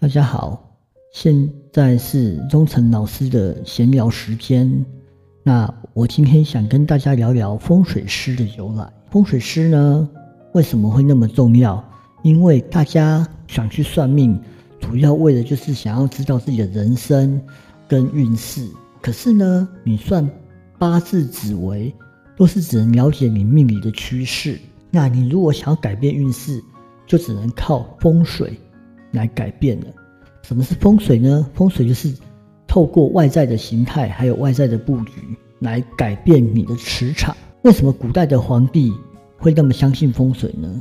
大家好，现在是忠诚老师的闲聊时间。那我今天想跟大家聊聊风水师的由来。风水师呢，为什么会那么重要？因为大家想去算命，主要为的就是想要知道自己的人生跟运势。可是呢，你算八字、紫微，都是只能了解你命理的趋势。那你如果想要改变运势，就只能靠风水。来改变了。什么是风水呢？风水就是透过外在的形态，还有外在的布局，来改变你的磁场。为什么古代的皇帝会那么相信风水呢？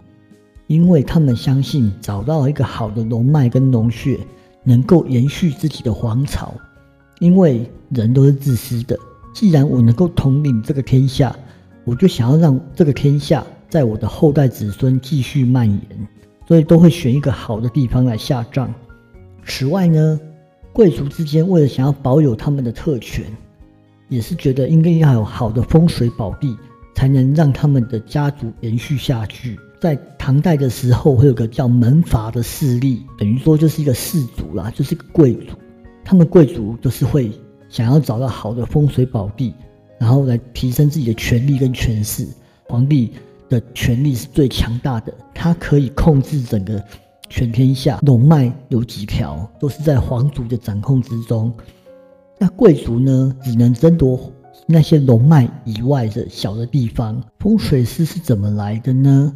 因为他们相信找到一个好的龙脉跟龙穴，能够延续自己的皇朝。因为人都是自私的，既然我能够统领这个天下，我就想要让这个天下在我的后代子孙继续蔓延。所以都会选一个好的地方来下葬。此外呢，贵族之间为了想要保有他们的特权，也是觉得应该要有好的风水宝地，才能让他们的家族延续下去。在唐代的时候，会有个叫门阀的势力，等于说就是一个氏族啦，就是个贵族。他们贵族就是会想要找到好的风水宝地，然后来提升自己的权力跟权势。皇帝。的权力是最强大的，他可以控制整个全天下，龙脉有几条都是在皇族的掌控之中。那贵族呢，只能争夺那些龙脉以外的小的地方。风水师是怎么来的呢？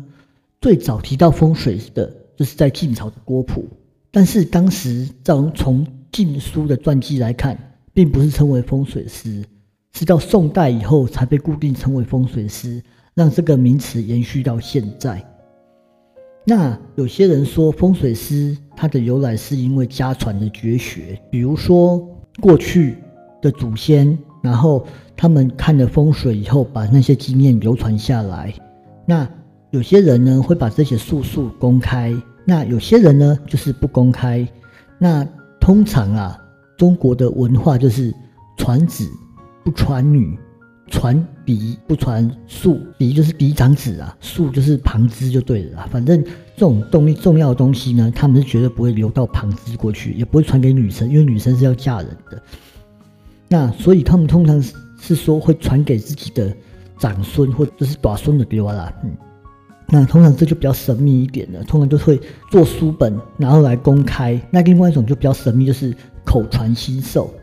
最早提到风水的，就是在晋朝的郭璞，但是当时从从晋书的传记来看，并不是称为风水师，是到宋代以后才被固定称为风水师。让这个名词延续到现在。那有些人说风水师它的由来是因为家传的绝学，比如说过去的祖先，然后他们看了风水以后，把那些经验流传下来。那有些人呢会把这些术数公开，那有些人呢就是不公开。那通常啊，中国的文化就是传子不传女。传嫡不传庶，嫡就是嫡长子啊，庶就是旁支就对了啊。反正这种东重要的东西呢，他们是绝对不会留到旁支过去，也不会传给女生，因为女生是要嫁人的。那所以他们通常是说会传给自己的长孙或者是短孙的丢啦。嗯，那通常这就比较神秘一点的，通常都会做书本然后来公开。那另外一种就比较神秘，就是口传心授，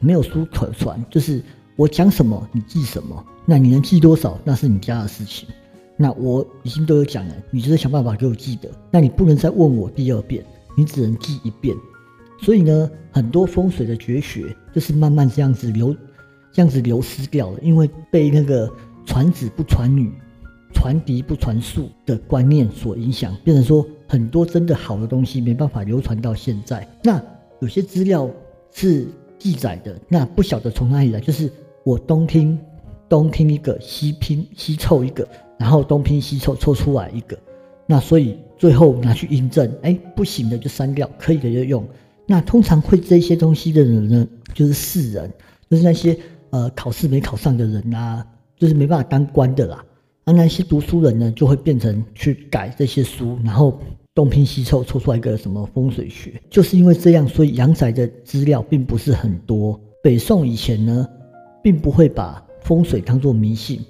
没有书可传，就是。我讲什么，你记什么。那你能记多少，那是你家的事情。那我已经都有讲了，你就是想办法给我记得。那你不能再问我第二遍，你只能记一遍。所以呢，很多风水的绝学就是慢慢这样子流，这样子流失掉了，因为被那个传子不传女、传嫡不传庶的观念所影响，变成说很多真的好的东西没办法流传到现在。那有些资料是记载的，那不晓得从哪里来，就是。我东拼东拼一个，西拼西凑一个，然后东拼西凑凑出来一个，那所以最后拿去印证，哎，不行的就删掉，可以的就用。那通常会这些东西的人呢，就是世人，就是那些呃考试没考上的人啊，就是没办法当官的啦。那那些读书人呢，就会变成去改这些书，然后东拼西凑凑出来一个什么风水学。就是因为这样，所以阳宅的资料并不是很多。北宋以前呢。并不会把风水当作迷信，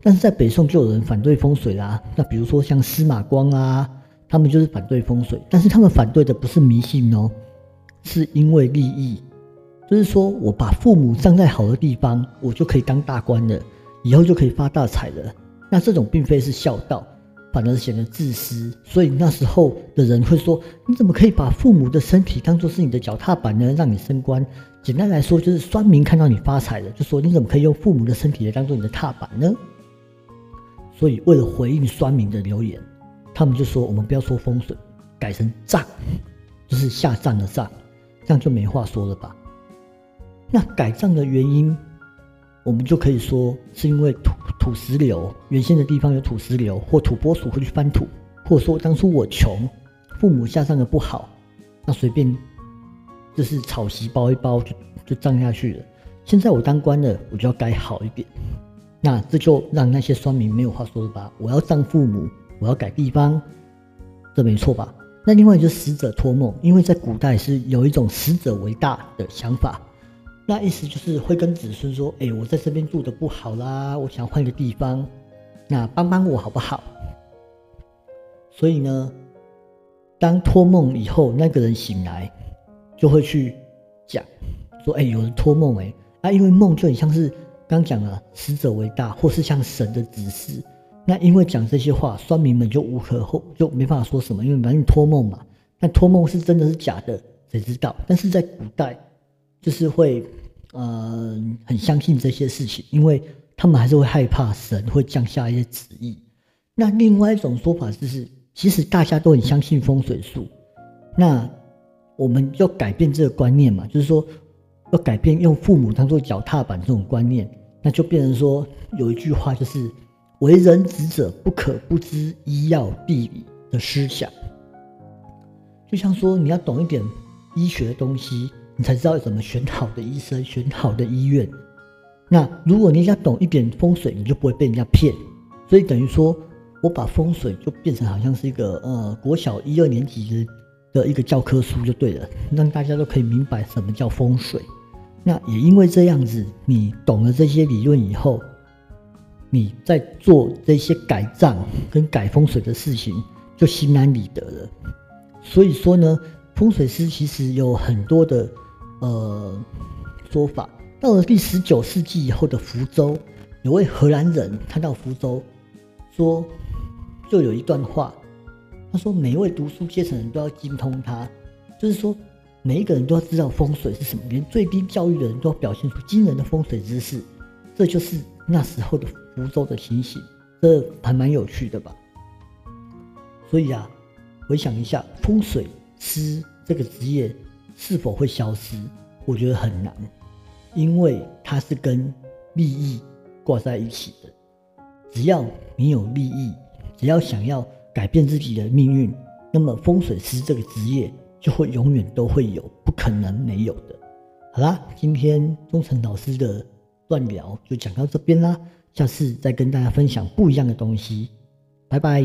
但是在北宋就有人反对风水啦。那比如说像司马光啊，他们就是反对风水，但是他们反对的不是迷信哦，是因为利益，就是说我把父母葬在好的地方，我就可以当大官了，以后就可以发大财了。那这种并非是孝道。反而显得自私，所以那时候的人会说：“你怎么可以把父母的身体当做是你的脚踏板呢？让你升官？简单来说，就是酸民看到你发财了，就说你怎么可以用父母的身体来当做你的踏板呢？”所以为了回应酸民的留言，他们就说：“我们不要说风水，改成葬，就是下葬的葬，这样就没话说了吧？”那改葬的原因。我们就可以说是因为土土石流，原先的地方有土石流，或土拨鼠会去翻土，或说当初我穷，父母下葬的不好，那随便就是草席包一包就就葬下去了。现在我当官了，我就要改好一点，那这就让那些酸民没有话说了吧？我要葬父母，我要改地方，这没错吧？那另外就是死者托梦，因为在古代是有一种死者为大的想法，那意思就是会跟子孙说：“哎，我在这边住的不好啦，我想换一个地方，那帮帮我好不好？”所以呢，当托梦以后，那个人醒来就会去讲说：“哎，有人托梦哎啊，因为梦就很像是刚讲了死者为大，或是像神的指示。”那因为讲这些话，酸民们就无可厚，就没办法说什么，因为反正托梦嘛。但托梦是真的是假的，谁知道？但是在古代，就是会，呃，很相信这些事情，因为他们还是会害怕神会降下一些旨意。那另外一种说法就是，其实大家都很相信风水术，那我们要改变这个观念嘛，就是说要改变用父母当做脚踏板这种观念，那就变成说有一句话就是。为人子者不可不知医药必理的思想，就像说你要懂一点医学的东西，你才知道怎么选好的医生、选好的医院。那如果你要懂一点风水，你就不会被人家骗。所以等于说，我把风水就变成好像是一个呃国小一二年级的的一个教科书就对了，让大家都可以明白什么叫风水。那也因为这样子，你懂了这些理论以后。你在做这些改造跟改风水的事情，就心安理得了。所以说呢，风水师其实有很多的呃说法。到了第十九世纪以后的福州，有位荷兰人，他到福州说，就有一段话，他说每一位读书阶层人都要精通它，就是说每一个人都要知道风水是什么，连最低教育的人都要表现出惊人的风水知识。这就是那时候的。福州的情形，这还蛮有趣的吧？所以啊，回想一下，风水师这个职业是否会消失？我觉得很难，因为它是跟利益挂在一起的。只要你有利益，只要想要改变自己的命运，那么风水师这个职业就会永远都会有，不可能没有的。好啦，今天忠诚老师的乱聊就讲到这边啦。下次再跟大家分享不一样的东西，拜拜。